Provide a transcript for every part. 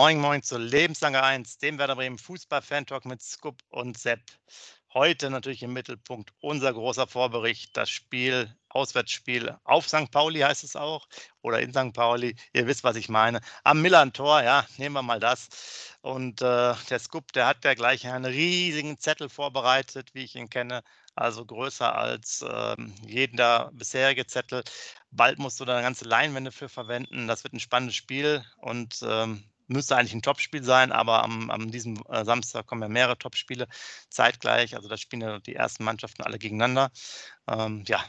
Moin, moin zur Lebenslange 1, dem Werder Bremen Fußball-Fan-Talk mit Scoop und Sepp. Heute natürlich im Mittelpunkt unser großer Vorbericht, das Spiel, Auswärtsspiel auf St. Pauli heißt es auch oder in St. Pauli. Ihr wisst, was ich meine. Am Millantor, ja, nehmen wir mal das. Und äh, der Scoop, der hat ja gleich einen riesigen Zettel vorbereitet, wie ich ihn kenne. Also größer als äh, jeder bisherige Zettel. Bald musst du da eine ganze Leinwände für verwenden. Das wird ein spannendes Spiel und ähm, müsste eigentlich ein Topspiel sein, aber am, am diesem äh, Samstag kommen ja mehrere Topspiele zeitgleich. Also da spielen ja die ersten Mannschaften alle gegeneinander. Ähm, ja,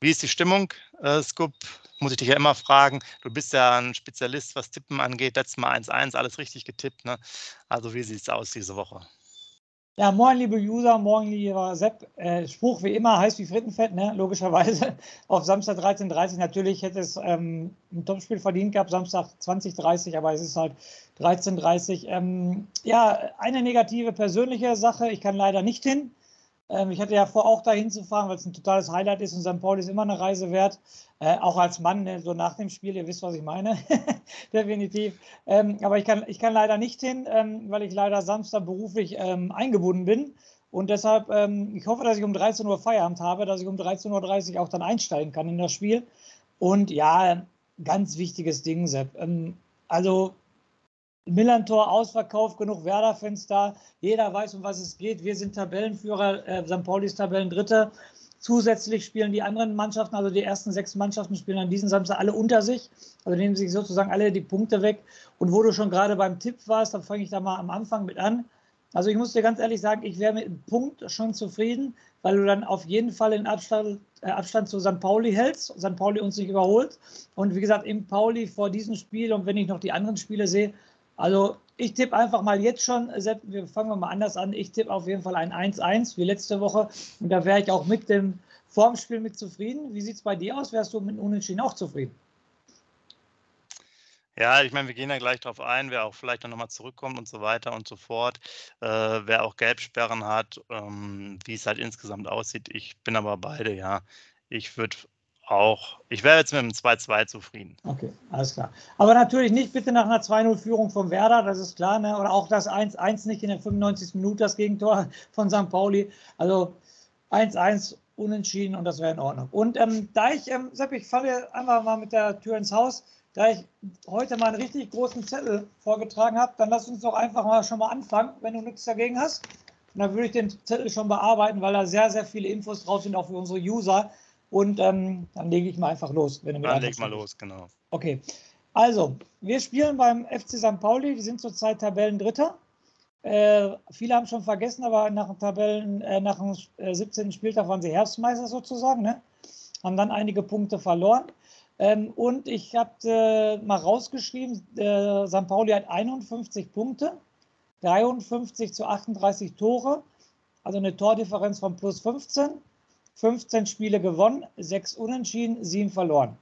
wie ist die Stimmung, äh, Scoop? Muss ich dich ja immer fragen. Du bist ja ein Spezialist, was Tippen angeht. Letztes Mal 1-1, alles richtig getippt. Ne? Also wie sieht es aus diese Woche? Ja, moin, liebe User, morgen, lieber Sepp. Äh, Spruch wie immer, heiß wie Frittenfett, ne? logischerweise. Auf Samstag 13.30 Natürlich hätte es ähm, ein Topspiel verdient gehabt, Samstag 20.30 aber es ist halt 13.30 ähm, Ja, eine negative persönliche Sache. Ich kann leider nicht hin. Ähm, ich hatte ja vor, auch dahin zu fahren, weil es ein totales Highlight ist und St. Pauli ist immer eine Reise wert. Äh, auch als Mann, ne, so nach dem Spiel, ihr wisst, was ich meine. Definitiv. Ähm, aber ich kann, ich kann leider nicht hin, ähm, weil ich leider Samstag beruflich ähm, eingebunden bin. Und deshalb, ähm, ich hoffe, dass ich um 13 Uhr Feierabend habe, dass ich um 13.30 Uhr auch dann einsteigen kann in das Spiel. Und ja, ganz wichtiges Ding, Sepp. Ähm, also Millantor ausverkauft, genug Werder-Fans da. Jeder weiß, um was es geht. Wir sind Tabellenführer, äh, St. Pauli ist Tabellendritter. Zusätzlich spielen die anderen Mannschaften, also die ersten sechs Mannschaften, spielen an diesem Samstag alle unter sich. Also nehmen sich sozusagen alle die Punkte weg. Und wo du schon gerade beim Tipp warst, dann fange ich da mal am Anfang mit an. Also ich muss dir ganz ehrlich sagen, ich wäre mit einem Punkt schon zufrieden, weil du dann auf jeden Fall den Abstand, äh, Abstand zu St. Pauli hältst, St. Pauli uns nicht überholt. Und wie gesagt, im Pauli vor diesem Spiel und wenn ich noch die anderen Spiele sehe, also ich tippe einfach mal jetzt schon, Sepp, wir fangen mal anders an. Ich tippe auf jeden Fall ein 1-1 wie letzte Woche. Und da wäre ich auch mit dem Formspiel mit zufrieden. Wie sieht es bei dir aus? Wärst du mit Unentschieden auch zufrieden? Ja, ich meine, wir gehen ja gleich darauf ein, wer auch vielleicht dann nochmal zurückkommt und so weiter und so fort, äh, wer auch Gelbsperren hat, ähm, wie es halt insgesamt aussieht. Ich bin aber beide, ja. Ich würde auch. Ich wäre jetzt mit dem 2-2 zufrieden. Okay, alles klar. Aber natürlich nicht bitte nach einer 2-0-Führung von Werder, das ist klar, ne? oder auch das 1-1 nicht in der 95. Minute, das Gegentor von St. Pauli. Also 1-1 unentschieden und das wäre in Ordnung. Und ähm, da ich, ähm, Sepp, ich falle einfach mal mit der Tür ins Haus, da ich heute mal einen richtig großen Zettel vorgetragen habe, dann lass uns doch einfach mal schon mal anfangen, wenn du nichts dagegen hast. Und dann würde ich den Zettel schon bearbeiten, weil da sehr, sehr viele Infos drauf sind, auch für unsere User. Und ähm, dann lege ich mal einfach los. Wenn du dann leg mal los, genau. Okay. Also, wir spielen beim FC St. Pauli. Wir sind zurzeit Tabellendritter. Äh, viele haben schon vergessen, aber nach dem Tabellen, äh, nach dem 17. Äh, Spieltag waren sie Herbstmeister sozusagen, ne? haben dann einige Punkte verloren. Ähm, und ich habe äh, mal rausgeschrieben, äh, St. Pauli hat 51 Punkte, 53 zu 38 Tore, also eine Tordifferenz von plus 15. 15 Spiele gewonnen, 6 unentschieden, 7 verloren.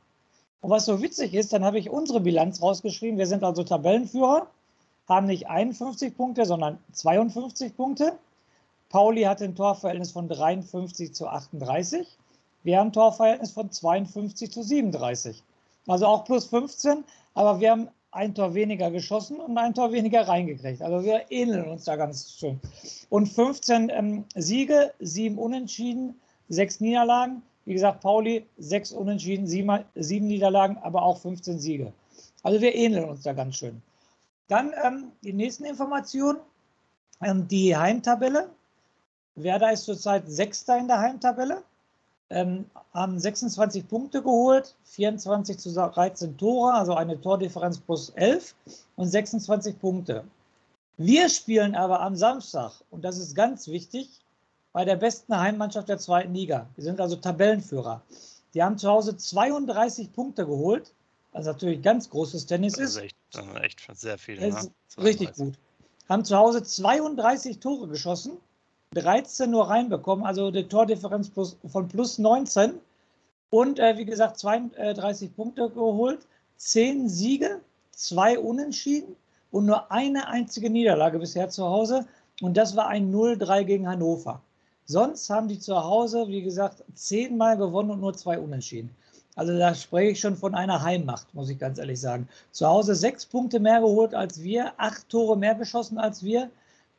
Und was so witzig ist, dann habe ich unsere Bilanz rausgeschrieben. Wir sind also Tabellenführer, haben nicht 51 Punkte, sondern 52 Punkte. Pauli hat ein Torverhältnis von 53 zu 38. Wir haben ein Torverhältnis von 52 zu 37. Also auch plus 15, aber wir haben ein Tor weniger geschossen und ein Tor weniger reingekriegt. Also wir ähneln uns da ganz schön. Und 15 ähm, Siege, 7 Unentschieden, sechs Niederlagen. Wie gesagt, Pauli sechs Unentschieden, sieben, sieben Niederlagen, aber auch 15 Siege. Also wir ähneln uns da ganz schön. Dann ähm, die nächsten Informationen. Ähm, die Heimtabelle. Werder ist zurzeit Sechster in der Heimtabelle. Ähm, haben 26 Punkte geholt, 24 zu 13 Tore, also eine Tordifferenz plus 11 und 26 Punkte. Wir spielen aber am Samstag, und das ist ganz wichtig, bei der besten Heimmannschaft der zweiten Liga. Wir sind also Tabellenführer. Die haben zu Hause 32 Punkte geholt, was natürlich ganz großes Tennis ist. Das ist echt, echt sehr viel. Ne? Richtig gut. Haben zu Hause 32 Tore geschossen, 13 nur reinbekommen, also die Tordifferenz plus, von plus 19. Und äh, wie gesagt, 32 Punkte geholt, 10 Siege, 2 Unentschieden und nur eine einzige Niederlage bisher zu Hause. Und das war ein 0-3 gegen Hannover. Sonst haben die zu Hause, wie gesagt, zehnmal gewonnen und nur zwei Unentschieden. Also da spreche ich schon von einer Heimmacht, muss ich ganz ehrlich sagen. Zu Hause sechs Punkte mehr geholt als wir, acht Tore mehr geschossen als wir.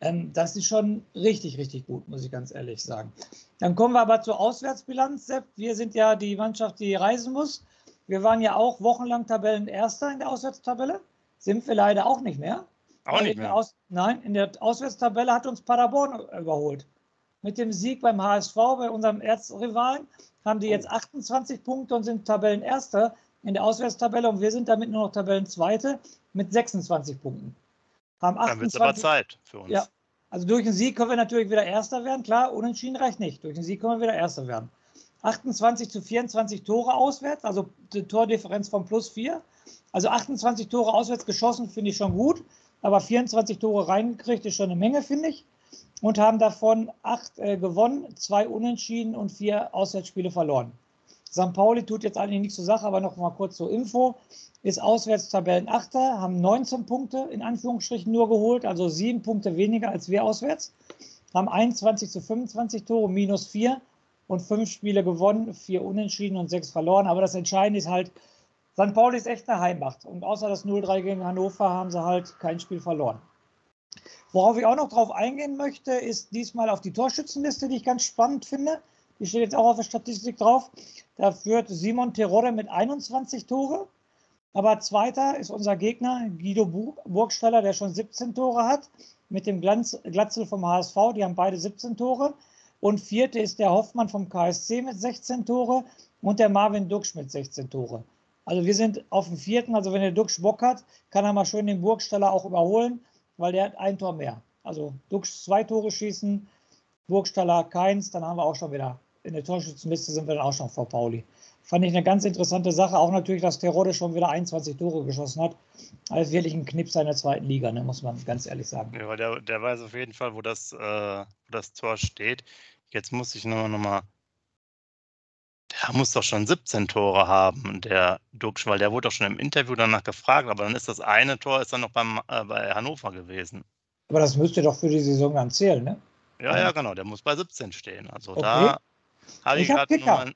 Ähm, das ist schon richtig, richtig gut, muss ich ganz ehrlich sagen. Dann kommen wir aber zur Auswärtsbilanz, Sepp. Wir sind ja die Mannschaft, die reisen muss. Wir waren ja auch wochenlang Tabellenerster in der Auswärtstabelle. Sind wir leider auch nicht mehr. Auch nicht mehr. Nein, in der Auswärtstabelle hat uns Paderborn überholt. Mit dem Sieg beim HSV, bei unserem Erzrivalen, haben die jetzt 28 Punkte und sind Tabellenerster in der Auswärtstabelle und wir sind damit nur noch Tabellenzweite mit 26 Punkten. Haben 28, Dann wird es aber Zeit für uns. Ja, also durch den Sieg können wir natürlich wieder Erster werden. Klar, unentschieden reicht nicht. Durch den Sieg können wir wieder Erster werden. 28 zu 24 Tore auswärts, also die Tordifferenz von plus 4. Also 28 Tore auswärts geschossen, finde ich schon gut. Aber 24 Tore reingekriegt ist schon eine Menge, finde ich und haben davon acht äh, gewonnen, zwei unentschieden und vier Auswärtsspiele verloren. St. Pauli tut jetzt eigentlich nichts zur Sache, aber noch mal kurz zur Info. Ist auswärts Tabellenachter, haben 19 Punkte in Anführungsstrichen nur geholt, also sieben Punkte weniger als wir auswärts. Haben 21 zu 25 Tore, minus vier und fünf Spiele gewonnen, vier unentschieden und sechs verloren. Aber das Entscheidende ist halt, St. Pauli ist echt eine Heimmacht. Und außer das 0-3 gegen Hannover haben sie halt kein Spiel verloren. Worauf ich auch noch drauf eingehen möchte, ist diesmal auf die Torschützenliste, die ich ganz spannend finde. Die steht jetzt auch auf der Statistik drauf. Da führt Simon Terode mit 21 Tore. Aber zweiter ist unser Gegner Guido Burgstaller, der schon 17 Tore hat, mit dem Glanz, Glatzel vom HSV. Die haben beide 17 Tore. Und vierte ist der Hoffmann vom KSC mit 16 Tore und der Marvin Duxch mit 16 Tore. Also wir sind auf dem vierten. Also wenn der Duxch Bock hat, kann er mal schön den Burgstaller auch überholen weil der hat ein Tor mehr. Also Dux zwei Tore schießen, Burgstaller keins, dann haben wir auch schon wieder in der Torschützenliste sind wir dann auch schon vor Pauli. Fand ich eine ganz interessante Sache. Auch natürlich, dass Terode schon wieder 21 Tore geschossen hat. Also wirklich ein Knipser in der zweiten Liga, ne, muss man ganz ehrlich sagen. Ja, der, der weiß auf jeden Fall, wo das, äh, wo das Tor steht. Jetzt muss ich nur noch mal der muss doch schon 17 Tore haben, der Duxch, weil der wurde doch schon im Interview danach gefragt, aber dann ist das eine Tor ist dann noch beim, äh, bei Hannover gewesen. Aber das müsste doch für die Saison dann zählen, ne? Ja, ja, genau, der muss bei 17 stehen. Also okay. da habe ich, ich gerade nochmal.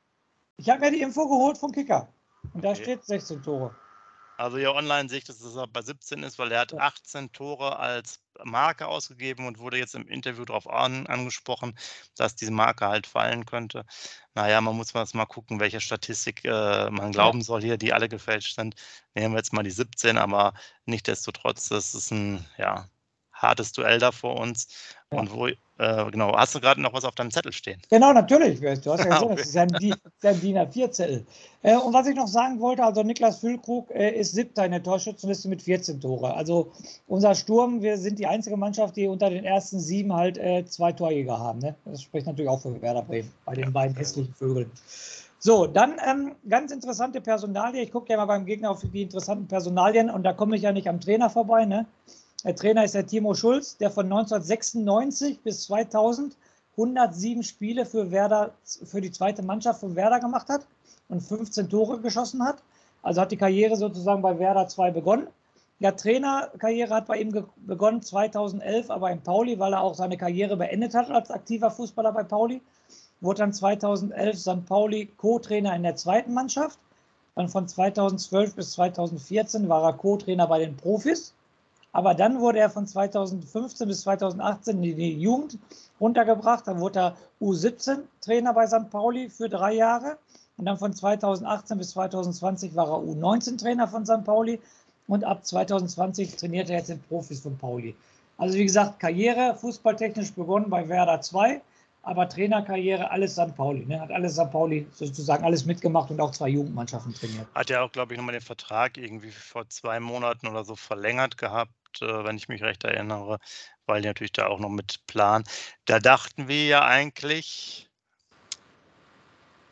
Ich habe mir die Info geholt vom Kicker. Und da okay. steht 16 Tore. Also hier online sehe ich, dass er bei 17 ist, weil er hat 18 Tore als Marke ausgegeben und wurde jetzt im Interview darauf an, angesprochen, dass diese Marke halt fallen könnte. Naja, man muss mal gucken, welche Statistik äh, man glauben soll hier, die alle gefälscht sind. Nehmen wir jetzt mal die 17, aber nichtdestotrotz, das ist ein ja, hartes Duell da vor uns. Ja. Und wo, äh, genau, hast du gerade noch was auf deinem Zettel stehen? Genau, natürlich. Du hast ja gesagt, okay. das ist ein, ein DIN A4-Zettel. Äh, und was ich noch sagen wollte, also Niklas Füllkrug äh, ist siebter in der Torschützenliste mit 14 Tore. Also unser Sturm, wir sind die einzige Mannschaft, die unter den ersten sieben halt äh, zwei Torjäger haben. Ne? Das spricht natürlich auch für Werder Bremen bei den ja, beiden hässlichen Vögeln. So, dann ähm, ganz interessante Personalien. Ich gucke ja mal beim Gegner auf die interessanten Personalien und da komme ich ja nicht am Trainer vorbei. Ne? Der Trainer ist der Timo Schulz, der von 1996 bis 2000 107 Spiele für Werder, für die zweite Mannschaft von Werder gemacht hat und 15 Tore geschossen hat. Also hat die Karriere sozusagen bei Werder 2 begonnen. Ja, Trainerkarriere hat bei ihm begonnen 2011, aber in Pauli, weil er auch seine Karriere beendet hat als aktiver Fußballer bei Pauli. Wurde dann 2011 St. Pauli Co-Trainer in der zweiten Mannschaft. Dann von 2012 bis 2014 war er Co-Trainer bei den Profis. Aber dann wurde er von 2015 bis 2018 in die Jugend runtergebracht. Dann wurde er U17-Trainer bei St. Pauli für drei Jahre. Und dann von 2018 bis 2020 war er U19-Trainer von St. Pauli. Und ab 2020 trainiert er jetzt den Profis von Pauli. Also wie gesagt, Karriere fußballtechnisch begonnen bei Werder 2, aber Trainerkarriere alles St. Pauli. Ne? Hat alles St. Pauli sozusagen alles mitgemacht und auch zwei Jugendmannschaften trainiert. Hat ja auch, glaube ich, nochmal den Vertrag irgendwie vor zwei Monaten oder so verlängert gehabt äh, wenn ich mich recht erinnere, weil die natürlich da auch noch mit planen. Da dachten wir ja eigentlich,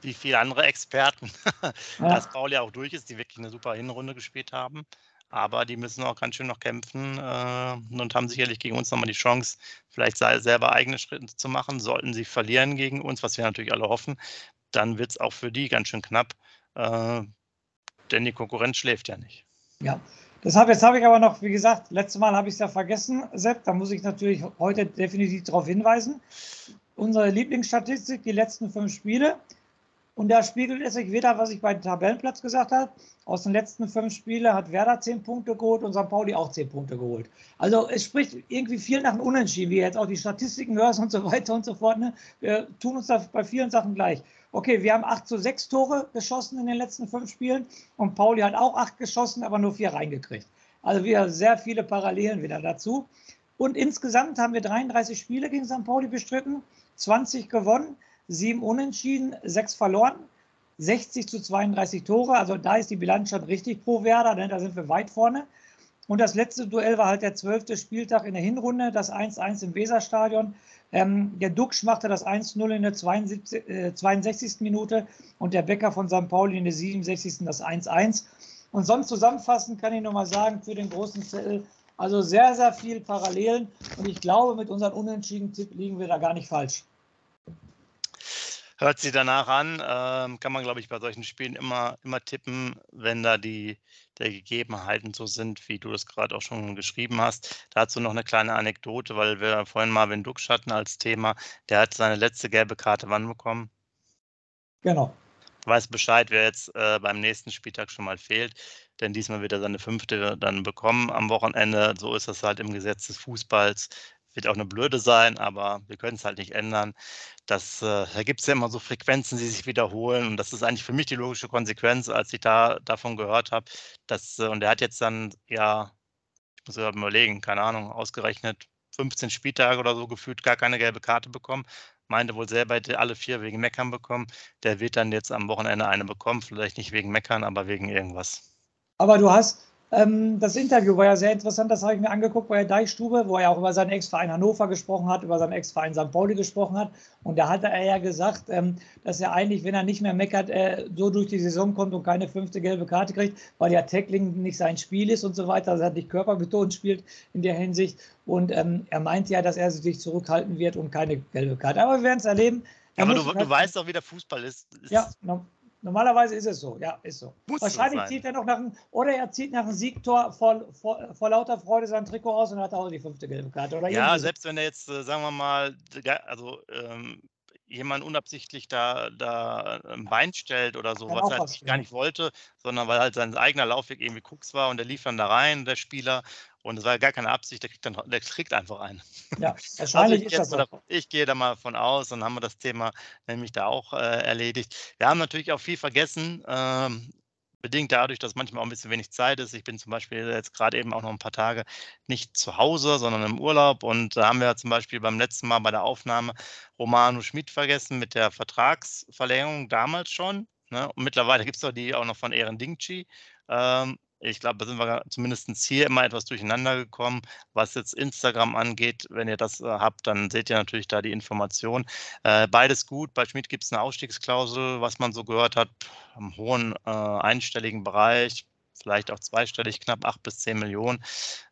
wie viele andere Experten, ja. dass Paul ja auch durch ist, die wirklich eine super Hinrunde gespielt haben. Aber die müssen auch ganz schön noch kämpfen äh, und haben sicherlich gegen uns nochmal die Chance, vielleicht selber eigene Schritte zu machen. Sollten sie verlieren gegen uns, was wir natürlich alle hoffen, dann wird es auch für die ganz schön knapp, äh, denn die Konkurrenz schläft ja nicht. Ja, Deshalb, jetzt habe ich aber noch, wie gesagt, letztes Mal habe ich es ja vergessen, Sepp, da muss ich natürlich heute definitiv darauf hinweisen. Unsere Lieblingsstatistik, die letzten fünf Spiele. Und da spiegelt es sich wieder, was ich bei Tabellenplatz gesagt habe. Aus den letzten fünf Spielen hat Werder zehn Punkte geholt und St. Pauli auch zehn Punkte geholt. Also es spricht irgendwie viel nach einem Unentschieden, wie jetzt auch die Statistiken hörst und so weiter und so fort. Ne? Wir tun uns da bei vielen Sachen gleich. Okay, wir haben acht zu sechs Tore geschossen in den letzten fünf Spielen und Pauli hat auch acht geschossen, aber nur vier reingekriegt. Also wieder sehr viele Parallelen wieder dazu. Und insgesamt haben wir 33 Spiele gegen St. Pauli bestritten, 20 gewonnen sieben Unentschieden, sechs verloren, 60 zu 32 Tore. Also da ist die Bilanz schon richtig pro Werder, denn da sind wir weit vorne. Und das letzte Duell war halt der zwölfte Spieltag in der Hinrunde, das 1-1 im Weserstadion. Ähm, der Duxch machte das 1-0 in der 72, äh, 62. Minute und der Becker von St. Pauli in der 67. das 1-1. Und sonst zusammenfassend kann ich nochmal sagen, für den großen Zettel, also sehr, sehr viel Parallelen. Und ich glaube, mit unserem Unentschieden-Tipp liegen wir da gar nicht falsch hört sie danach an. Ähm, kann man, glaube ich, bei solchen Spielen immer, immer tippen, wenn da die der Gegebenheiten so sind, wie du das gerade auch schon geschrieben hast. Dazu noch eine kleine Anekdote, weil wir vorhin Marvin Dux hatten als Thema. Der hat seine letzte gelbe Karte wann bekommen? Genau. Weiß Bescheid, wer jetzt äh, beim nächsten Spieltag schon mal fehlt, denn diesmal wird er seine fünfte dann bekommen am Wochenende. So ist das halt im Gesetz des Fußballs wird auch eine Blöde sein, aber wir können es halt nicht ändern. Das, äh, da gibt es ja immer so Frequenzen, die sich wiederholen. Und das ist eigentlich für mich die logische Konsequenz, als ich da davon gehört habe. Äh, und er hat jetzt dann, ja, ich muss überlegen, keine Ahnung, ausgerechnet 15 Spieltage oder so gefühlt gar keine gelbe Karte bekommen. Meinte wohl selber, hätte alle vier wegen Meckern bekommen. Der wird dann jetzt am Wochenende eine bekommen. Vielleicht nicht wegen Meckern, aber wegen irgendwas. Aber du hast, ähm, das Interview war ja sehr interessant, das habe ich mir angeguckt bei der Deichstube, wo er auch über seinen Ex-Verein Hannover gesprochen hat, über seinen Ex-Verein St. Pauli gesprochen hat. Und da hatte er ja gesagt, ähm, dass er eigentlich, wenn er nicht mehr meckert, äh, so durch die Saison kommt und keine fünfte gelbe Karte kriegt, weil ja Tackling nicht sein Spiel ist und so weiter, dass er nicht körperbetont spielt in der Hinsicht. Und ähm, er meinte ja, dass er sich zurückhalten wird und keine gelbe Karte. Aber wir werden es erleben. aber du, halt, du weißt doch, wie der Fußball ist. ist ja, Normalerweise ist es so, ja, ist so. Muss Wahrscheinlich zieht er noch nach einem, oder er zieht nach einem Siegtor vor, vor, vor lauter Freude sein Trikot aus und hat auch die fünfte gelbe Karte. Oder ja, selbst wenn er jetzt, äh, sagen wir mal, also ähm, jemand unabsichtlich da, da ein Bein stellt oder so, was er halt gar nicht wollte, sondern weil halt sein eigener Laufweg irgendwie Kucks war und der lief dann da rein, der Spieler, und es war gar keine Absicht, der kriegt, dann, der kriegt einfach einen. Ja, wahrscheinlich also ist das so. Ich gehe da mal von aus und haben wir das Thema nämlich da auch äh, erledigt. Wir haben natürlich auch viel vergessen, ähm, bedingt dadurch, dass manchmal auch ein bisschen wenig Zeit ist. Ich bin zum Beispiel jetzt gerade eben auch noch ein paar Tage nicht zu Hause, sondern im Urlaub. Und da haben wir zum Beispiel beim letzten Mal bei der Aufnahme Romano Schmid vergessen mit der Vertragsverlängerung damals schon. Ne? Und mittlerweile gibt es doch die auch noch von Ehren Dingchi. Ähm, ich glaube, da sind wir zumindest hier immer etwas durcheinander gekommen. Was jetzt Instagram angeht, wenn ihr das äh, habt, dann seht ihr natürlich da die Information. Äh, beides gut. Bei Schmidt gibt es eine Ausstiegsklausel, was man so gehört hat, im hohen äh, einstelligen Bereich, vielleicht auch zweistellig, knapp 8 bis 10 Millionen.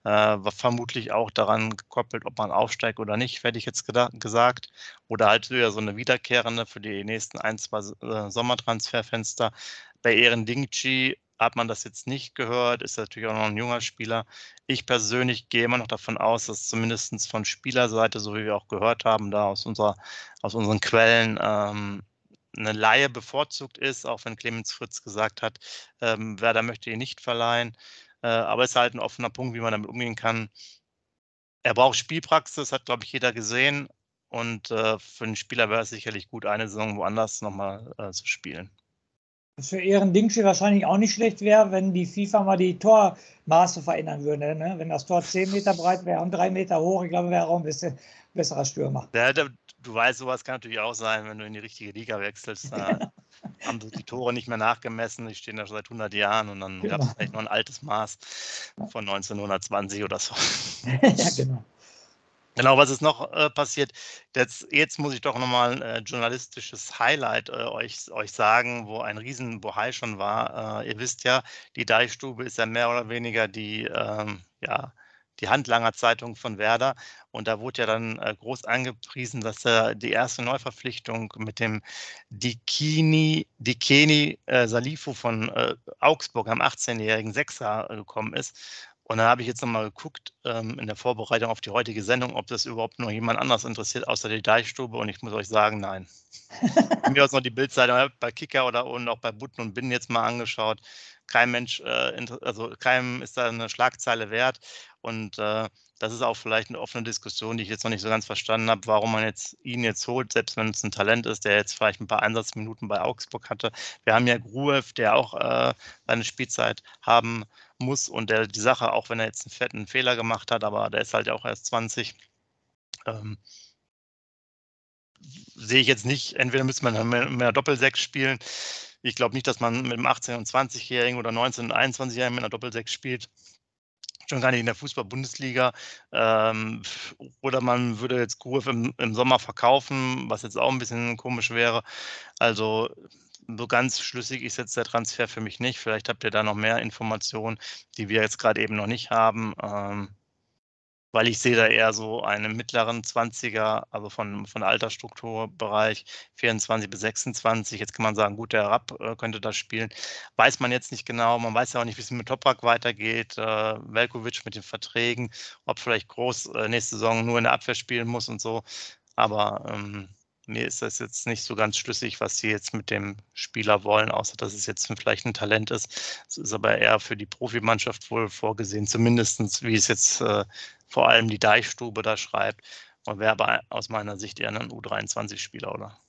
Äh, war vermutlich auch daran gekoppelt, ob man aufsteigt oder nicht, hätte ich jetzt gesagt. Oder halt wieder so eine wiederkehrende für die nächsten ein, zwei äh, Sommertransferfenster. Bei Ehren Dingchi hat man das jetzt nicht gehört, ist natürlich auch noch ein junger Spieler. Ich persönlich gehe immer noch davon aus, dass zumindest von Spielerseite, so wie wir auch gehört haben, da aus, unserer, aus unseren Quellen ähm, eine Laie bevorzugt ist, auch wenn Clemens Fritz gesagt hat, ähm, Werder möchte ihn nicht verleihen. Äh, aber es ist halt ein offener Punkt, wie man damit umgehen kann. Er braucht Spielpraxis, hat, glaube ich, jeder gesehen. Und äh, für einen Spieler wäre es sicherlich gut, eine Saison woanders nochmal äh, zu spielen. Was für Ehren Dingschi wahrscheinlich auch nicht schlecht wäre, wenn die FIFA mal die Tormaße verändern würde. Ne? Wenn das Tor 10 Meter breit wäre und 3 Meter hoch, ich glaube, wäre auch ein bisschen besserer Stürmer. Ja, du weißt, sowas kann natürlich auch sein, wenn du in die richtige Liga wechselst. Da haben die Tore nicht mehr nachgemessen, die stehen da schon seit 100 Jahren und dann genau. gab es vielleicht noch ein altes Maß von 1920 oder so. ja, genau. Genau, was ist noch äh, passiert? Jetzt, jetzt muss ich doch nochmal ein äh, journalistisches Highlight äh, euch, euch sagen, wo ein riesen Bohai schon war. Äh, ihr wisst ja, die Deichstube ist ja mehr oder weniger die, ähm, ja, die Handlanger-Zeitung von Werder. Und da wurde ja dann äh, groß angepriesen, dass er die erste Neuverpflichtung mit dem Dikini, Dikeni äh, Salifo von Augsburg am 18-jährigen Sechser gekommen ist. Und dann habe ich jetzt nochmal geguckt ähm, in der Vorbereitung auf die heutige Sendung, ob das überhaupt noch jemand anders interessiert außer die Deichstube. Und ich muss euch sagen, nein. mir aus noch die Bildseite bei Kicker oder und auch bei Butten und Binnen jetzt mal angeschaut. Kein Mensch, äh, also keinem ist da eine Schlagzeile wert. Und äh, das ist auch vielleicht eine offene Diskussion, die ich jetzt noch nicht so ganz verstanden habe, warum man jetzt ihn jetzt holt, selbst wenn es ein Talent ist, der jetzt vielleicht ein paar Einsatzminuten bei Augsburg hatte. Wir haben ja Gruev, der auch äh, seine Spielzeit haben muss und der die Sache, auch wenn er jetzt einen fetten Fehler gemacht hat, aber der ist halt auch erst 20. Ähm, sehe ich jetzt nicht, entweder müsste man mit einer Doppelsechs spielen. Ich glaube nicht, dass man mit einem 18- und 20-Jährigen oder 19- und 21-Jährigen mit einer Doppelsechs spielt schon gar nicht in der Fußball-Bundesliga. Ähm, oder man würde jetzt Groove im, im, Sommer verkaufen, was jetzt auch ein bisschen komisch wäre. Also so ganz schlüssig ist jetzt der Transfer für mich nicht. Vielleicht habt ihr da noch mehr Informationen, die wir jetzt gerade eben noch nicht haben. Ähm, weil ich sehe da eher so einen mittleren 20er, also von, von Altersstrukturbereich 24 bis 26. Jetzt kann man sagen, gut, der Rapp äh, könnte das spielen. Weiß man jetzt nicht genau. Man weiß ja auch nicht, wie es mit Toprak weitergeht. Äh, Velkovic mit den Verträgen, ob vielleicht Groß äh, nächste Saison nur in der Abwehr spielen muss und so. Aber ähm, mir ist das jetzt nicht so ganz schlüssig, was sie jetzt mit dem Spieler wollen, außer dass es jetzt vielleicht ein Talent ist. Es ist aber eher für die Profimannschaft wohl vorgesehen, zumindest wie es jetzt äh, vor allem die Deichstube da schreibt. Und wäre aber aus meiner Sicht eher ein U23-Spieler, oder?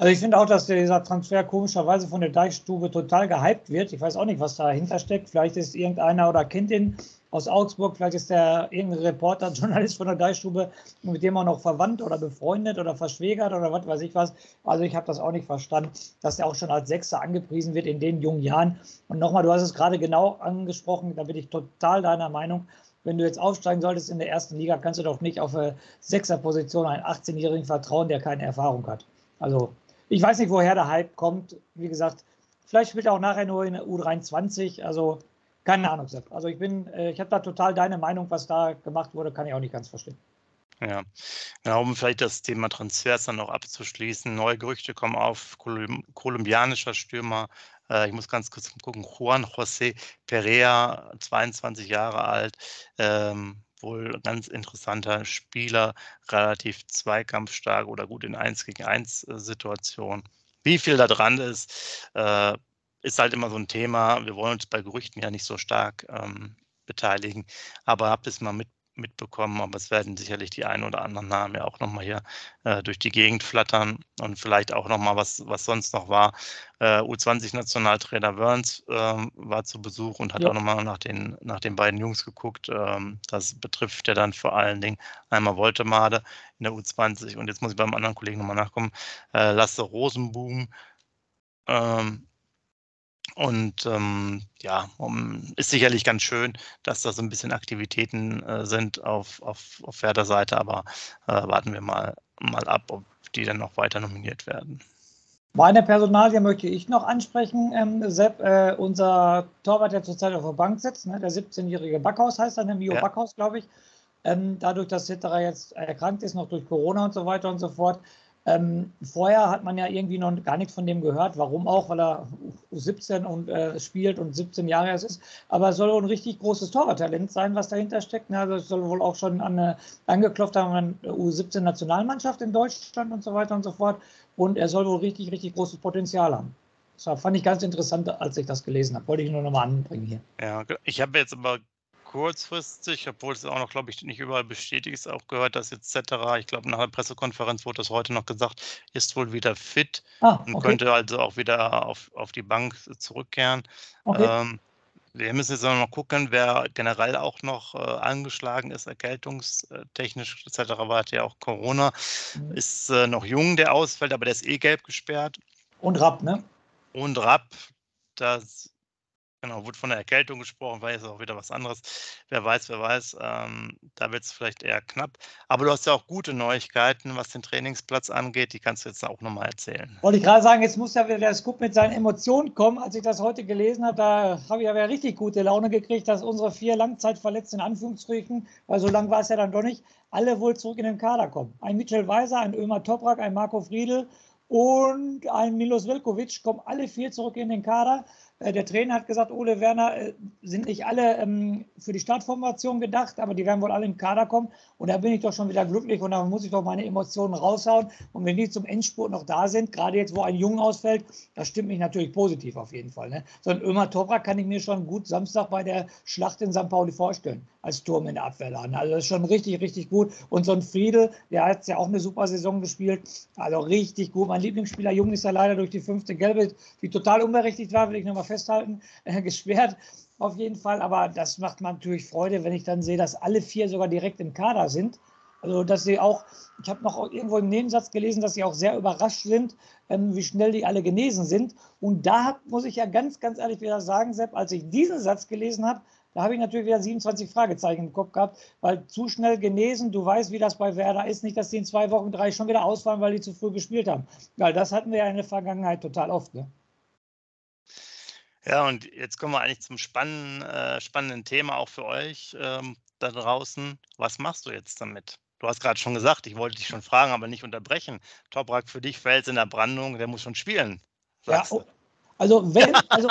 Also ich finde auch, dass dieser Transfer komischerweise von der Deichstube total gehypt wird. Ich weiß auch nicht, was dahinter steckt. Vielleicht ist irgendeiner oder kennt ihn aus Augsburg, vielleicht ist der irgendein Reporter, Journalist von der Deichstube, mit dem er noch verwandt oder befreundet oder verschwägert oder was weiß ich was. Also ich habe das auch nicht verstanden, dass er auch schon als Sechser angepriesen wird in den jungen Jahren. Und nochmal, du hast es gerade genau angesprochen, da bin ich total deiner Meinung wenn du jetzt aufsteigen solltest in der ersten Liga, kannst du doch nicht auf eine Sechserposition einen 18-Jährigen vertrauen, der keine Erfahrung hat. Also ich weiß nicht, woher der Hype kommt. Wie gesagt, vielleicht spielt er auch nachher nur in der U23. Also keine Ahnung, Sepp. Also ich bin, äh, ich habe da total deine Meinung, was da gemacht wurde, kann ich auch nicht ganz verstehen. Ja, genau, um vielleicht das Thema Transfers dann noch abzuschließen. Neue Gerüchte kommen auf. Kolumbianischer Stürmer äh, ich muss ganz kurz gucken, Juan José Perea, 22 Jahre alt, ähm, wohl ganz interessanter Spieler, relativ zweikampfstark oder gut in 1 gegen 1 äh, Situationen. Wie viel da dran ist, äh, ist halt immer so ein Thema. Wir wollen uns bei Gerüchten ja nicht so stark ähm, beteiligen, aber habt es mal mit, mitbekommen, aber es werden sicherlich die ein oder anderen Namen ja auch nochmal hier äh, durch die Gegend flattern und vielleicht auch nochmal, was, was sonst noch war. Äh, U20-Nationaltrainer Wörns äh, war zu Besuch und hat ja. auch nochmal nach den, nach den beiden Jungs geguckt. Ähm, das betrifft ja dann vor allen Dingen einmal Woltemade in der U20 und jetzt muss ich beim anderen Kollegen nochmal nachkommen, äh, Lasse Rosenboom. Ähm, und ähm, ja, um, ist sicherlich ganz schön, dass da so ein bisschen Aktivitäten äh, sind auf, auf, auf Werder-Seite, aber äh, warten wir mal, mal ab, ob die dann noch weiter nominiert werden. Meine Personalie möchte ich noch ansprechen. Ähm, Sepp, äh, unser Torwart, der zurzeit auf der Bank sitzt, ne, der 17-jährige Backhaus heißt er, der Mio ja. Backhaus, glaube ich. Ähm, dadurch, dass Hitterer jetzt erkrankt ist, noch durch Corona und so weiter und so fort, ähm, vorher hat man ja irgendwie noch gar nichts von dem gehört. Warum auch? Weil er 17 und äh, spielt und 17 Jahre erst ist. Aber es soll wohl ein richtig großes Torwarttalent sein, was dahinter steckt. Also es soll wohl auch schon an, äh, angeklopft haben an U17-Nationalmannschaft in Deutschland und so weiter und so fort. Und er soll wohl richtig, richtig großes Potenzial haben. Das fand ich ganz interessant, als ich das gelesen habe. Wollte ich nur noch mal anbringen hier. Ja, ich habe jetzt aber kurzfristig, obwohl es auch noch, glaube ich, nicht überall bestätigt ist, auch gehört, dass jetzt Cetera, ich glaube, nach der Pressekonferenz wurde das heute noch gesagt, ist wohl wieder fit ah, okay. und könnte also auch wieder auf, auf die Bank zurückkehren. Okay. Ähm, wir müssen jetzt noch gucken, wer generell auch noch äh, angeschlagen ist, erkältungstechnisch etc. war ja auch Corona. Mhm. Ist äh, noch jung, der ausfällt, aber der ist eh gelb gesperrt. Und Rapp, ne? Und Rapp, das Genau, wurde von der Erkältung gesprochen, war jetzt auch wieder was anderes. Wer weiß, wer weiß, ähm, da wird es vielleicht eher knapp. Aber du hast ja auch gute Neuigkeiten, was den Trainingsplatz angeht. Die kannst du jetzt auch nochmal erzählen. Wollte ich gerade sagen, jetzt muss ja wieder der Scoop mit seinen Emotionen kommen. Als ich das heute gelesen habe, da habe ich wieder richtig gute Laune gekriegt, dass unsere vier Langzeitverletzten in Anführungsstrichen, weil so lang war es ja dann doch nicht, alle wohl zurück in den Kader kommen. Ein Mitchell Weiser, ein Ömer Toprak, ein Marco Friedl und ein Milos Velkovic kommen alle vier zurück in den Kader. Äh, der Trainer hat gesagt, Ole Werner äh, sind nicht alle ähm, für die Startformation gedacht, aber die werden wohl alle im Kader kommen. Und da bin ich doch schon wieder glücklich und da muss ich doch meine Emotionen raushauen. Und wenn die zum Endspurt noch da sind, gerade jetzt, wo ein Jung ausfällt, das stimmt mich natürlich positiv auf jeden Fall. Ne? So ein Ömer Toprak kann ich mir schon gut Samstag bei der Schlacht in St. Pauli vorstellen, als Turm in der Abwehrlane. Also das ist schon richtig, richtig gut. Und so ein Friedel, der hat ja auch eine super Saison gespielt. Also richtig gut. Mein Lieblingsspieler Jung ist ja leider durch die fünfte Gelbe, die total unberechtigt war, will ich nochmal festhalten, äh, gesperrt auf jeden Fall. Aber das macht man natürlich Freude, wenn ich dann sehe, dass alle vier sogar direkt im Kader sind. Also, dass sie auch, ich habe noch irgendwo im Nebensatz gelesen, dass sie auch sehr überrascht sind, ähm, wie schnell die alle genesen sind. Und da muss ich ja ganz, ganz ehrlich wieder sagen, Sepp, als ich diesen Satz gelesen habe, da habe ich natürlich wieder 27 Fragezeichen im Kopf gehabt, weil zu schnell genesen, du weißt, wie das bei Werder ist, nicht, dass die in zwei Wochen, drei schon wieder ausfallen, weil die zu früh gespielt haben. Weil das hatten wir ja in der Vergangenheit total oft. Ne? Ja, und jetzt kommen wir eigentlich zum spannenden, äh, spannenden Thema auch für euch ähm, da draußen. Was machst du jetzt damit? Du hast gerade schon gesagt, ich wollte dich schon fragen, aber nicht unterbrechen. Toprak für dich fällt in der Brandung, der muss schon spielen. Ja, oh, also wenn, also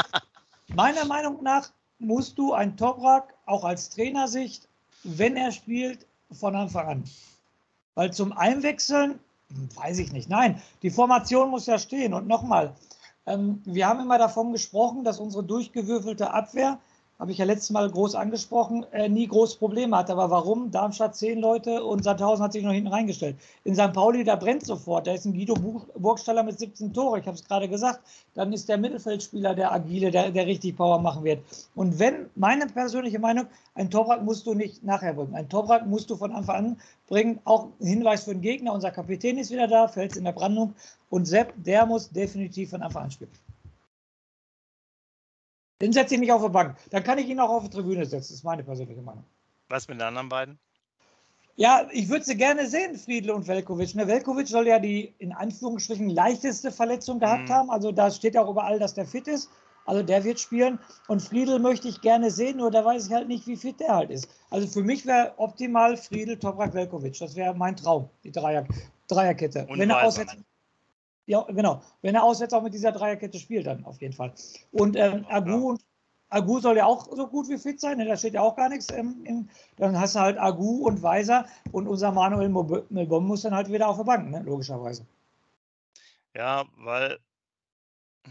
meiner Meinung nach musst du ein Toprak auch als Trainersicht, wenn er spielt, von Anfang an. Weil zum Einwechseln, hm, weiß ich nicht. Nein, die Formation muss ja stehen. Und nochmal, wir haben immer davon gesprochen, dass unsere durchgewürfelte Abwehr habe ich ja letztes Mal groß angesprochen, äh, nie groß Probleme hat. Aber warum? Darmstadt zehn Leute und Sandhausen hat sich noch hinten reingestellt. In St. Pauli, da brennt sofort. Da ist ein Guido Burgstaller mit 17 Tore, ich habe es gerade gesagt. Dann ist der Mittelfeldspieler der Agile, der, der richtig Power machen wird. Und wenn, meine persönliche Meinung, ein Torwart musst du nicht nachher bringen. Ein Torwart musst du von Anfang an bringen. Auch ein Hinweis für den Gegner. Unser Kapitän ist wieder da, fällt in der Brandung. Und Sepp, der muss definitiv von Anfang an spielen. Den setze ich nicht auf die Bank. Dann kann ich ihn auch auf die Tribüne setzen. Das ist meine persönliche Meinung. Was mit den anderen beiden? Ja, ich würde sie gerne sehen, Friedle und Velkovic. Ne, Velkovic soll ja die in Anführungsstrichen leichteste Verletzung gehabt mhm. haben. Also da steht auch überall, dass der fit ist. Also der wird spielen. Und Friedel möchte ich gerne sehen, nur da weiß ich halt nicht, wie fit der halt ist. Also für mich wäre optimal Friedel, Toprak, Velkovic. Das wäre mein Traum, die Dreier, Dreierkette. Und Wenn er aussetzt, ja, genau. Wenn er auswärts auch mit dieser Dreierkette spielt, dann auf jeden Fall. Und ähm, Agu, und, Agu soll ja auch so gut wie fit sein, ne? da steht ja auch gar nichts. Ähm, im, dann hast du halt Agu und Weiser und unser Manuel Melbom muss dann halt wieder auf der Bank, ne? logischerweise. Ja, weil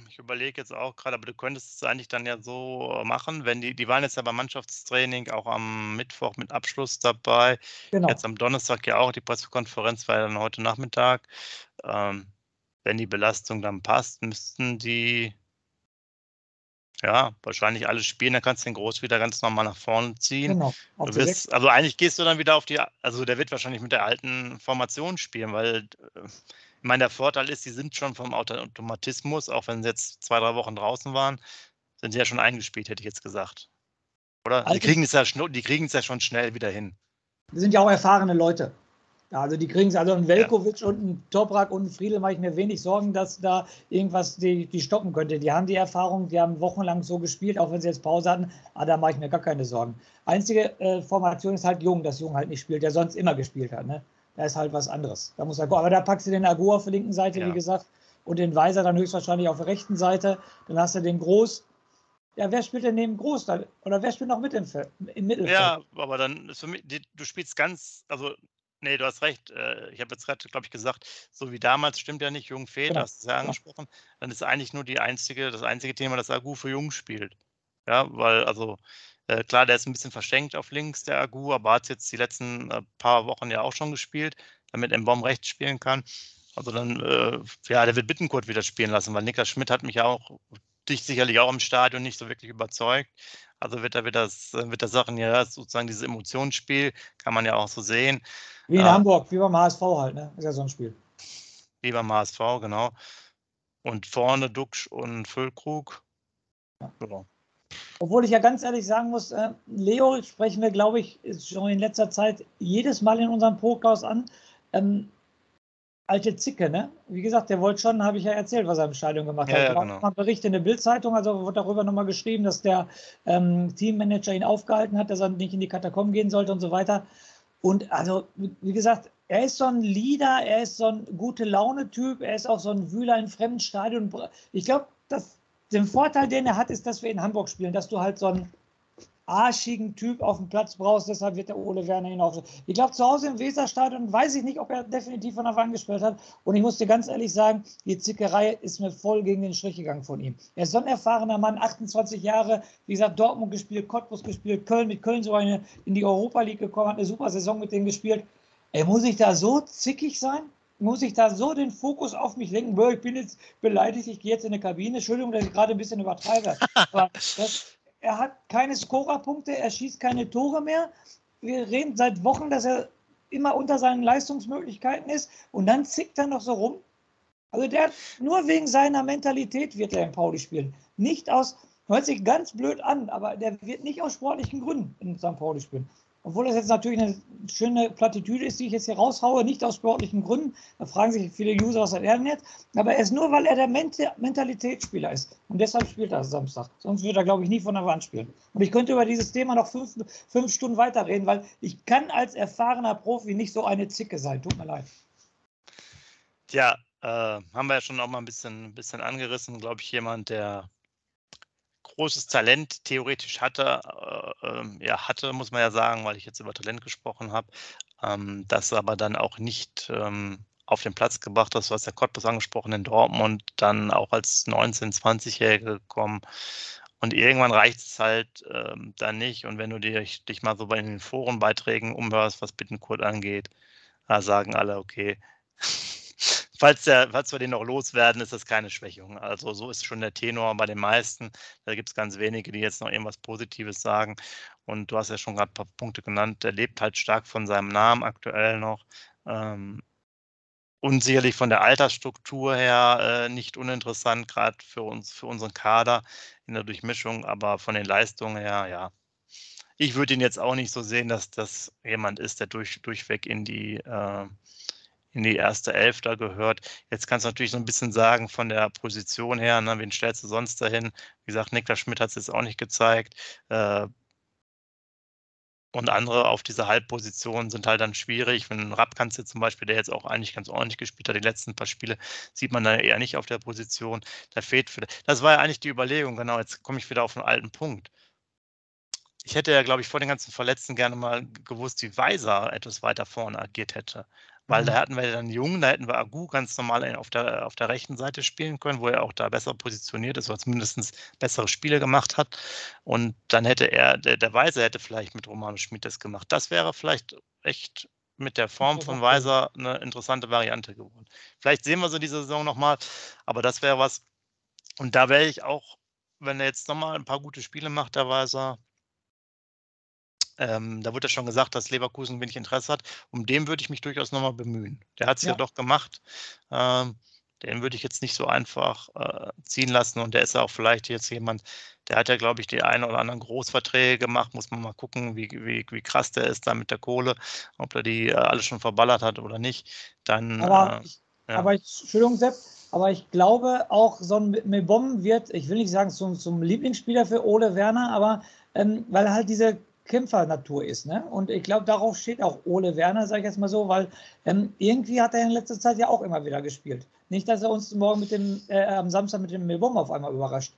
ich überlege jetzt auch gerade, aber du könntest es eigentlich dann ja so machen, wenn die, die waren jetzt ja beim Mannschaftstraining auch am Mittwoch mit Abschluss dabei. Genau. Jetzt am Donnerstag ja auch, die Pressekonferenz war ja dann heute Nachmittag. Ähm, wenn die Belastung dann passt, müssten die ja, wahrscheinlich alles spielen, dann kannst du den Groß wieder ganz normal nach vorne ziehen. Genau. Du wirst, also eigentlich gehst du dann wieder auf die, also der wird wahrscheinlich mit der alten Formation spielen, weil äh, ich meine, der Vorteil ist, sie sind schon vom Automatismus, auch wenn sie jetzt zwei, drei Wochen draußen waren, sind sie ja schon eingespielt, hätte ich jetzt gesagt. Oder? Also, die kriegen es ja, die kriegen es ja schon schnell wieder hin. Die sind ja auch erfahrene Leute. Ja, also die kriegen es, also ein Velkovic ja. und ein Toprak und ein Friedel mache ich mir wenig Sorgen, dass da irgendwas die, die stoppen könnte. Die haben die Erfahrung, die haben wochenlang so gespielt, auch wenn sie jetzt Pause hatten, aber da mache ich mir gar keine Sorgen. Einzige äh, Formation ist halt Jung, dass Jung halt nicht spielt, der sonst immer gespielt hat. Ne? Da ist halt was anderes. Da muss er Aber da packst du den Agu auf der linken Seite, ja. wie gesagt, und den Weiser dann höchstwahrscheinlich auf der rechten Seite. Dann hast du den Groß, ja, wer spielt denn neben Groß dann? Oder wer spielt noch mit im, im Mittelfeld? Ja, aber dann ist für mich, du spielst ganz, also Nee, du hast recht. Äh, ich habe jetzt gerade, glaube ich, gesagt, so wie damals stimmt ja nicht, Jung fehlt, genau. hast du es ja angesprochen. Dann ist eigentlich nur die einzige, das einzige Thema, dass Agu für Jung spielt. Ja, weil, also, äh, klar, der ist ein bisschen verschenkt auf links, der Agu, aber hat jetzt die letzten äh, paar Wochen ja auch schon gespielt, damit Mbom rechts spielen kann. Also dann, äh, ja, der wird Bittenkurt wieder spielen lassen, weil Niklas Schmidt hat mich ja auch, dich sicherlich auch im Stadion nicht so wirklich überzeugt. Also wird er wird das, wird das Sachen ja sozusagen dieses Emotionsspiel, kann man ja auch so sehen. Wie in äh, Hamburg, wie beim HSV halt, ne? Ist ja so ein Spiel. Wie beim HSV, genau. Und vorne Duxch und Füllkrug. Ja. Genau. Obwohl ich ja ganz ehrlich sagen muss, äh, Leo sprechen wir, glaube ich, schon in letzter Zeit jedes Mal in unserem Podcast an. Ähm, alte Zicke, ne? Wie gesagt, der wollte schon, habe ich ja erzählt, was er im Stadion gemacht ja, hat. Ja, genau. Mal Bericht in der Bildzeitung, also wurde darüber nochmal geschrieben, dass der ähm, Teammanager ihn aufgehalten hat, dass er nicht in die Katakomben gehen sollte und so weiter. Und also, wie gesagt, er ist so ein Leader, er ist so ein gute Laune-Typ, er ist auch so ein Wühler in fremden Stadien. Ich glaube, den Vorteil, den er hat, ist, dass wir in Hamburg spielen, dass du halt so einen arschigen Typ auf dem Platz brauchst, deshalb wird der Ole Werner hinauf. Ich glaube, zu Hause im Weserstadion weiß ich nicht, ob er definitiv von der Wand gespielt hat. Und ich muss dir ganz ehrlich sagen, die Zickerei ist mir voll gegen den Strich gegangen von ihm. Er ist so ein erfahrener Mann, 28 Jahre, wie gesagt, Dortmund gespielt, Cottbus gespielt, Köln mit Köln so eine in die Europa League gekommen, hat eine super Saison mit denen gespielt. Ey, muss ich da so zickig sein? Muss ich da so den Fokus auf mich lenken? Ich bin jetzt beleidigt, ich gehe jetzt in eine Kabine. Entschuldigung, dass ich gerade ein bisschen übertreibe. Aber das, er hat keine Scorerpunkte, er schießt keine Tore mehr. Wir reden seit Wochen, dass er immer unter seinen Leistungsmöglichkeiten ist und dann zickt er noch so rum. Also der nur wegen seiner Mentalität wird er in Pauli spielen. Nicht aus, hört sich ganz blöd an, aber der wird nicht aus sportlichen Gründen in St. Pauli spielen obwohl das jetzt natürlich eine schöne Plattitüde ist, die ich jetzt hier raushaue, nicht aus sportlichen Gründen. Da fragen sich viele User, was er denn jetzt? Aber er ist nur, weil er der Mentalitätsspieler ist. Und deshalb spielt er Samstag. Sonst würde er, glaube ich, nie von der Wand spielen. Und ich könnte über dieses Thema noch fünf, fünf Stunden weiterreden, weil ich kann als erfahrener Profi nicht so eine Zicke sein. Tut mir leid. Tja, äh, haben wir ja schon auch mal ein bisschen, ein bisschen angerissen. Glaube ich, jemand, der großes Talent theoretisch hatte, äh, ähm, ja, hatte, muss man ja sagen, weil ich jetzt über Talent gesprochen habe, ähm, das aber dann auch nicht ähm, auf den Platz gebracht hast, was der Cottbus angesprochen in Dortmund, dann auch als 19-, 20-Jährige gekommen. Und irgendwann reicht es halt ähm, dann nicht. Und wenn du dich, dich mal so bei den Forenbeiträgen umhörst, was Bittenkurt angeht, da sagen alle, okay, falls, der, falls wir den noch loswerden, ist das keine Schwächung. Also so ist schon der Tenor bei den meisten. Da gibt es ganz wenige, die jetzt noch irgendwas Positives sagen. Und du hast ja schon gerade ein paar Punkte genannt. Der lebt halt stark von seinem Namen aktuell noch. Ähm, und sicherlich von der Altersstruktur her äh, nicht uninteressant, gerade für uns, für unseren Kader in der Durchmischung, aber von den Leistungen her, ja. Ich würde ihn jetzt auch nicht so sehen, dass das jemand ist, der durch, durchweg in die äh, in die erste Elf da gehört. Jetzt kannst du natürlich so ein bisschen sagen, von der Position her, ne, wen stellst du sonst dahin? Wie gesagt, Niklas Schmidt hat es jetzt auch nicht gezeigt. Äh, und andere auf dieser Halbposition sind halt dann schwierig. Wenn du zum Beispiel, der jetzt auch eigentlich ganz ordentlich gespielt hat, die letzten paar Spiele, sieht man da eher nicht auf der Position. Da fehlt für, das war ja eigentlich die Überlegung, genau, jetzt komme ich wieder auf einen alten Punkt. Ich hätte ja, glaube ich, vor den ganzen Verletzten gerne mal gewusst, wie Weiser etwas weiter vorne agiert hätte. Weil mhm. da hatten wir dann Jungen, da hätten wir Agu ganz normal auf der, auf der rechten Seite spielen können, wo er auch da besser positioniert ist, oder zumindest bessere Spiele gemacht hat. Und dann hätte er, der, der Weiser hätte vielleicht mit Romano Schmid das gemacht. Das wäre vielleicht echt mit der Form von Weiser eine interessante Variante geworden. Vielleicht sehen wir so diese Saison nochmal, aber das wäre was. Und da wäre ich auch, wenn er jetzt nochmal ein paar gute Spiele macht, der Weiser, ähm, da wurde ja schon gesagt, dass Leverkusen wenig Interesse hat. Um den würde ich mich durchaus nochmal bemühen. Der hat es ja. ja. doch gemacht. Ähm, den würde ich jetzt nicht so einfach äh, ziehen lassen. Und der ist ja auch vielleicht jetzt jemand, der hat ja, glaube ich, die einen oder anderen Großverträge gemacht. Muss man mal gucken, wie, wie, wie krass der ist da mit der Kohle, ob er die äh, alle schon verballert hat oder nicht. Dann, aber, äh, ich, ja. aber ich, Entschuldigung, Sepp, aber ich glaube auch, so ein Mebom wird, ich will nicht sagen zum, zum Lieblingsspieler für Ole Werner, aber ähm, weil er halt diese Kämpfernatur ist. Ne? Und ich glaube, darauf steht auch Ole Werner, sage ich jetzt mal so, weil ähm, irgendwie hat er in letzter Zeit ja auch immer wieder gespielt. Nicht, dass er uns morgen mit dem, äh, am Samstag mit dem Milbom auf einmal überrascht.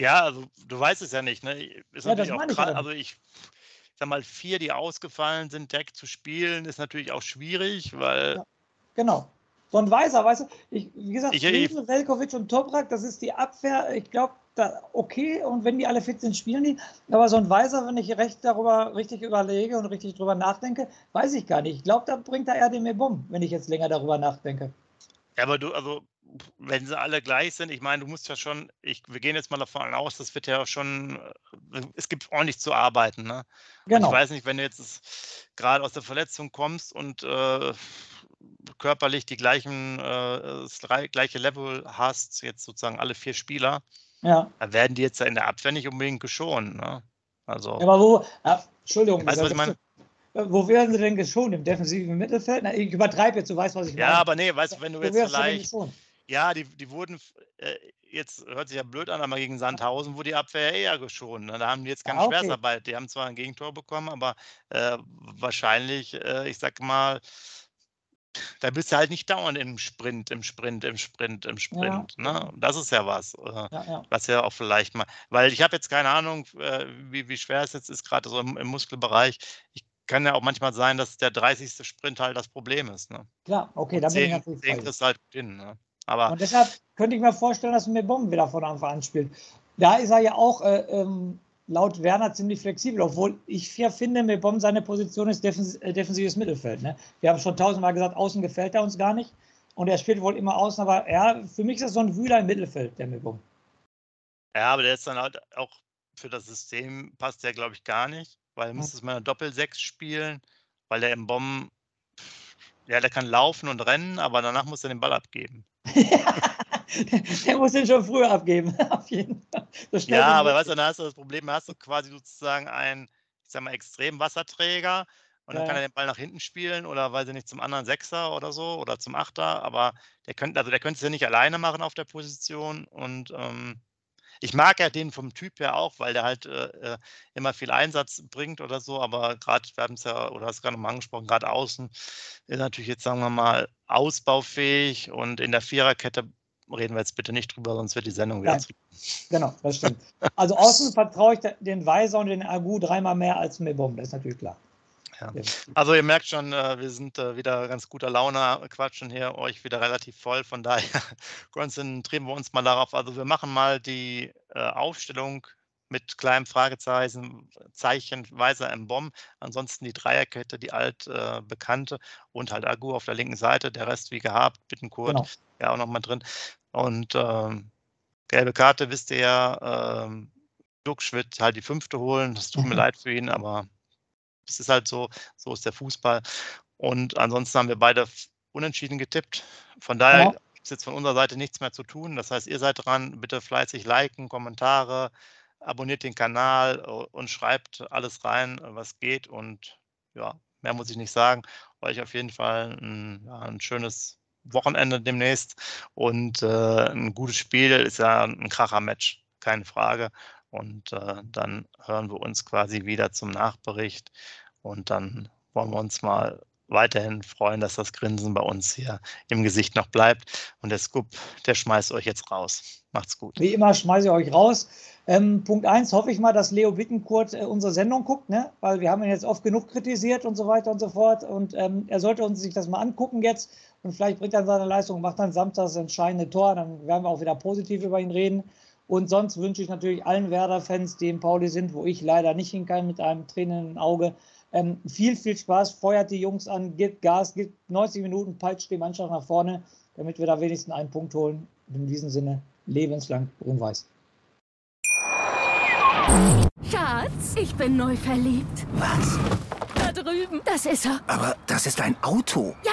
Ja, also du weißt es ja nicht. Ne? Ist ja, das auch ich grad, also ich sag mal, vier, die ausgefallen sind, direkt zu spielen, ist natürlich auch schwierig, weil. Ja, genau. So ein Weißer, weißt du, ich, wie gesagt, ich, Frieden, Velkovic und Toprak, das ist die Abwehr. Ich glaube, okay, und wenn die alle fit sind, spielen die. Aber so ein Weiser, wenn ich recht darüber richtig überlege und richtig drüber nachdenke, weiß ich gar nicht. Ich glaube, da bringt er eher den Bumm, wenn ich jetzt länger darüber nachdenke. Ja, aber du, also, wenn sie alle gleich sind, ich meine, du musst ja schon, ich, wir gehen jetzt mal davon aus, das wird ja schon, äh, es gibt ordentlich zu arbeiten. Ne? Genau. Und ich weiß nicht, wenn du jetzt gerade aus der Verletzung kommst und äh, körperlich die gleichen, äh, das gleiche Level hast, jetzt sozusagen alle vier Spieler, ja. Da werden die jetzt in der Abwehr nicht unbedingt geschont. Ne? Also, ja, aber wo, ja, Entschuldigung, weißt, was ich meine? Wo werden sie denn geschont? Im defensiven Mittelfeld? Na, ich übertreibe jetzt, du weißt, was ich meine. Ja, aber nee, weißt du, wenn du wo jetzt vielleicht. Ja, die, die wurden, äh, jetzt hört sich ja blöd an, aber gegen Sandhausen wurde die Abwehr eher geschont. Ne? Da haben die jetzt keine ah, okay. Schwerstarbeit. Die haben zwar ein Gegentor bekommen, aber äh, wahrscheinlich, äh, ich sag mal, da bist du halt nicht dauernd im Sprint, im Sprint, im Sprint, im Sprint. Ja. Ne? Das ist ja was, äh, ja, ja. was ja auch vielleicht mal, weil ich habe jetzt keine Ahnung, äh, wie, wie schwer es jetzt ist, gerade so im, im, Muskelbereich. Ich kann ja auch manchmal sein, dass der 30. Sprint halt das Problem ist. Ne? Klar, okay, da bin ich natürlich. Denke es halt hin. Ne? Aber Und deshalb könnte ich mir vorstellen, dass mir Bomben wieder von Anfang an spielt. Da ist er ja auch äh, ähm, laut Werner ziemlich flexibel, obwohl ich ja finde, Mebom seine Position ist defens äh, defensives Mittelfeld. Ne? Wir haben schon tausendmal gesagt, außen gefällt er uns gar nicht. Und er spielt wohl immer außen, aber ja, für mich ist das so ein Wühler im Mittelfeld, der Mebom. Ja, aber der ist dann halt auch für das System passt der, glaube ich, gar nicht, weil er müsste es mal eine Doppel-6 spielen, weil der im Bomben, ja, der kann laufen und rennen, aber danach muss er den Ball abgeben. der muss den schon früher abgeben, auf jeden Fall. So ja, aber weißt du, dann hast du das Problem, hast du quasi sozusagen einen, ich sag mal, extremen Wasserträger und dann ja. kann er den Ball nach hinten spielen oder weiß ich nicht, zum anderen Sechser oder so oder zum Achter, aber der könnte, also der könnte es ja nicht alleine machen auf der Position und ähm, ich mag ja den vom Typ her auch, weil der halt äh, äh immer viel Einsatz bringt oder so, aber gerade, wir haben es ja, oder hast gerade mal angesprochen, gerade außen ist natürlich jetzt, sagen wir mal, ausbaufähig und in der Viererkette reden wir jetzt bitte nicht drüber, sonst wird die Sendung wieder zurück. Genau, das stimmt. Also außen vertraue ich den Weiser und den Agu dreimal mehr als Mebom, das ist natürlich klar. Ja. Also ihr merkt schon, äh, wir sind äh, wieder ganz guter Laune, quatschen hier euch wieder relativ voll. Von daher konzentrieren wir uns mal darauf. Also wir machen mal die äh, Aufstellung mit kleinem Fragezeichen, Zeichen Weiser im Bomb. Ansonsten die Dreierkette, die altbekannte und halt Agu auf der linken Seite. Der Rest wie gehabt, Bittenkurt genau. ja auch nochmal drin. Und ähm, gelbe Karte wisst ihr ja, ähm, Duxch wird halt die fünfte holen. Das tut mir leid für ihn, aber es ist halt so, so ist der Fußball. Und ansonsten haben wir beide unentschieden getippt. Von daher ja. gibt es jetzt von unserer Seite nichts mehr zu tun. Das heißt, ihr seid dran. Bitte fleißig liken, Kommentare, abonniert den Kanal und schreibt alles rein, was geht. Und ja, mehr muss ich nicht sagen. Euch auf jeden Fall ein, ja, ein schönes Wochenende demnächst. Und äh, ein gutes Spiel ist ja ein Kracher-Match, keine Frage. Und äh, dann hören wir uns quasi wieder zum Nachbericht. Und dann wollen wir uns mal weiterhin freuen, dass das Grinsen bei uns hier im Gesicht noch bleibt. Und der Scoop, der schmeißt euch jetzt raus. Macht's gut. Wie immer schmeiße ich euch raus. Ähm, Punkt 1 hoffe ich mal, dass Leo Wittenkurt äh, unsere Sendung guckt, ne? weil wir haben ihn jetzt oft genug kritisiert und so weiter und so fort. Und ähm, er sollte uns sich das mal angucken jetzt und vielleicht bringt er seine Leistung, macht dann Samstag das entscheidende Tor, dann werden wir auch wieder positiv über ihn reden. Und sonst wünsche ich natürlich allen Werder-Fans, die in Pauli sind, wo ich leider nicht hin kann mit einem tränenden Auge, ähm, viel, viel Spaß. Feuert die Jungs an, gibt Gas, gibt 90 Minuten, peitscht die Mannschaft nach vorne, damit wir da wenigstens einen Punkt holen. in diesem Sinne, lebenslang grün-weiß. Schatz, ich bin neu verliebt. Was? Da drüben. Das ist er. Aber das ist ein Auto. Ja,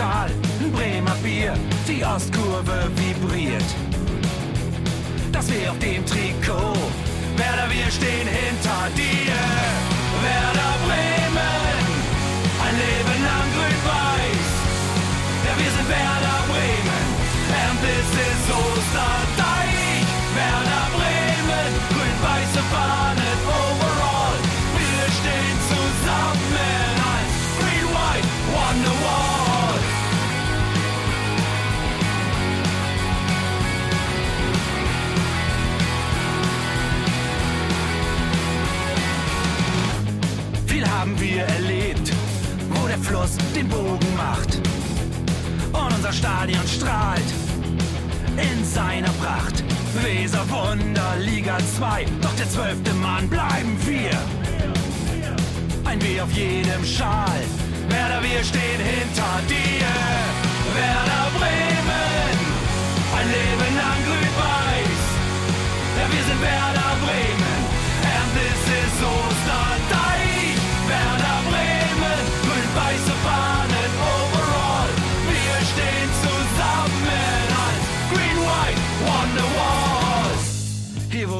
Schal, Bremer Bier. Die Ostkurve vibriert. Das wir auf dem Trikot. Werder, wir stehen hinter dir. Mann bleiben wir. Ein W auf jedem Schal, Werder, wir stehen hinter dir. Werder Bremen, ein Leben lang grün-weiß. Ja, wir sind Werder Bremen,